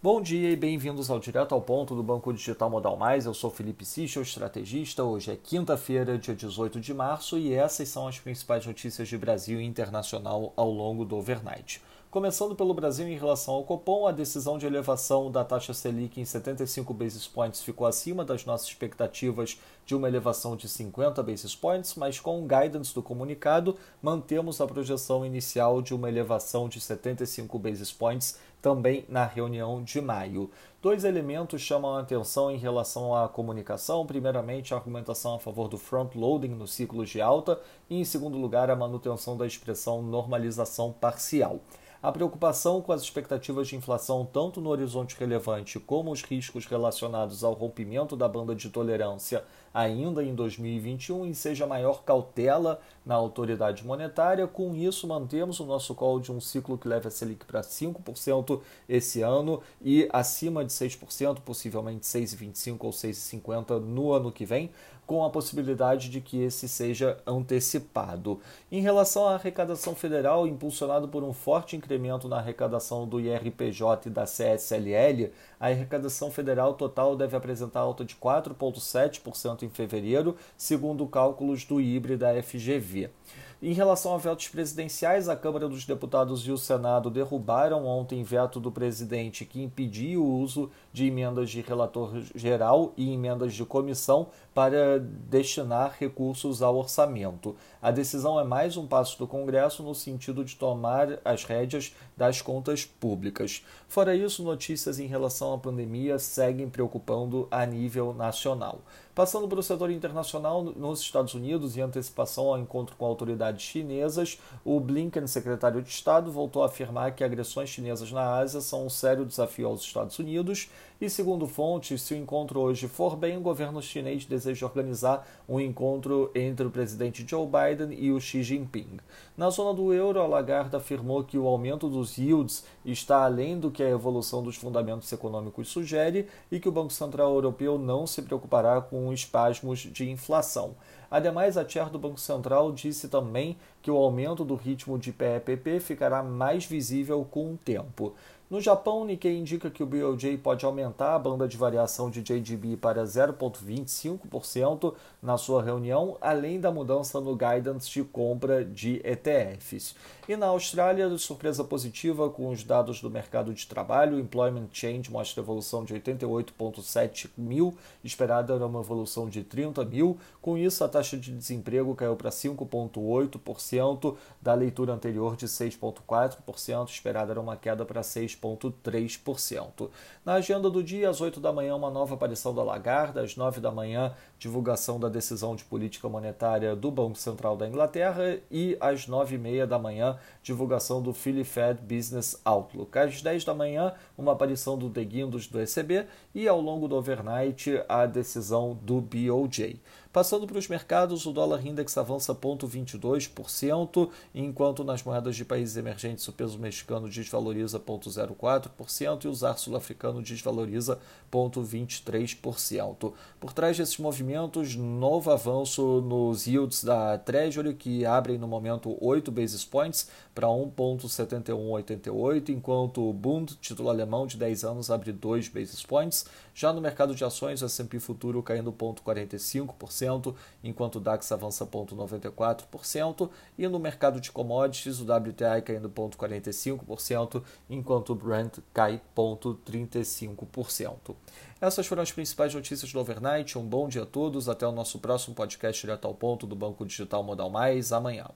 Bom dia e bem-vindos ao Direto ao Ponto do Banco Digital Modal Mais. Eu sou Felipe Sichel, estrategista. Hoje é quinta-feira, dia 18 de março, e essas são as principais notícias de Brasil e internacional ao longo do overnight. Começando pelo Brasil em relação ao Copom, a decisão de elevação da taxa Selic em 75 basis points ficou acima das nossas expectativas de uma elevação de 50 basis points, mas com o guidance do comunicado, mantemos a projeção inicial de uma elevação de 75 basis points também na reunião de maio. Dois elementos chamam a atenção em relação à comunicação. Primeiramente, a argumentação a favor do front-loading nos ciclos de alta, e, em segundo lugar, a manutenção da expressão normalização parcial. A preocupação com as expectativas de inflação, tanto no horizonte relevante como os riscos relacionados ao rompimento da banda de tolerância ainda em 2021 e seja maior cautela na autoridade monetária. Com isso, mantemos o nosso call de um ciclo que leve a Selic para 5% esse ano e acima de 6%, possivelmente 6,25% ou 6,50% no ano que vem com a possibilidade de que esse seja antecipado. Em relação à arrecadação federal, impulsionado por um forte incremento na arrecadação do IRPJ e da CSLL, a arrecadação federal total deve apresentar alta de 4,7% em fevereiro, segundo cálculos do IBRE da FGV. Em relação a vetos presidenciais, a Câmara dos Deputados e o Senado derrubaram ontem veto do presidente que impedia o uso de emendas de relator geral e emendas de comissão para destinar recursos ao orçamento. A decisão é mais um passo do Congresso no sentido de tomar as rédeas das contas públicas. Fora isso, notícias em relação à pandemia seguem preocupando a nível nacional. Passando para o setor internacional, nos Estados Unidos, em antecipação ao encontro com autoridades chinesas, o Blinken, secretário de Estado, voltou a afirmar que agressões chinesas na Ásia são um sério desafio aos Estados Unidos e, segundo fontes, se o encontro hoje for bem, o governo chinês deseja organizar um encontro entre o presidente Joe Biden e o Xi Jinping. Na zona do euro, a Lagarde afirmou que o aumento dos yields está além do que a evolução dos fundamentos econômicos sugere e que o Banco Central Europeu não se preocupará com espasmos de inflação. Ademais, a chair do Banco Central disse também que o aumento do ritmo de PEPP ficará mais visível com o tempo. No Japão, Nikkei indica que o BOJ pode aumentar a banda de variação de JGB para 0,25% na sua reunião, além da mudança no guidance de compra de ETFs. E na Austrália, surpresa positiva com os dados do mercado de trabalho, o Employment Change mostra evolução de 88,7 mil, esperada era uma evolução de 30 mil. Com isso, a taxa de desemprego caiu para 5,8% da leitura anterior de 6,4%, esperada era uma queda para 6 6,3%. Na agenda do dia, às 8 da manhã, uma nova aparição da Lagarda, às 9 da manhã, divulgação da decisão de política monetária do Banco Central da Inglaterra e às 9 e meia da manhã, divulgação do Philly Fed Business Outlook. Às 10 da manhã, uma aparição do The Guindos do ECB e ao longo do overnight, a decisão do BOJ. Passando para os mercados, o dólar index avança 0,22%, enquanto nas moedas de países emergentes o peso mexicano desvaloriza 0,04% e o zar sul-africano desvaloriza 0,23%. Por trás desses movimentos, novo avanço nos yields da Treasury, que abrem no momento 8 basis points para 1,7188, enquanto o Bund, título alemão de 10 anos, abre 2 basis points. Já no mercado de ações, o S&P futuro caindo 0,45%, enquanto o DAX avança 0,94%, e no mercado de commodities, o WTI caindo 0,45%, enquanto o Brent cai 0,35%. Essas foram as principais notícias do Overnight. Um bom dia a todos. Até o nosso próximo podcast direto ao ponto do Banco Digital Modal Mais amanhã.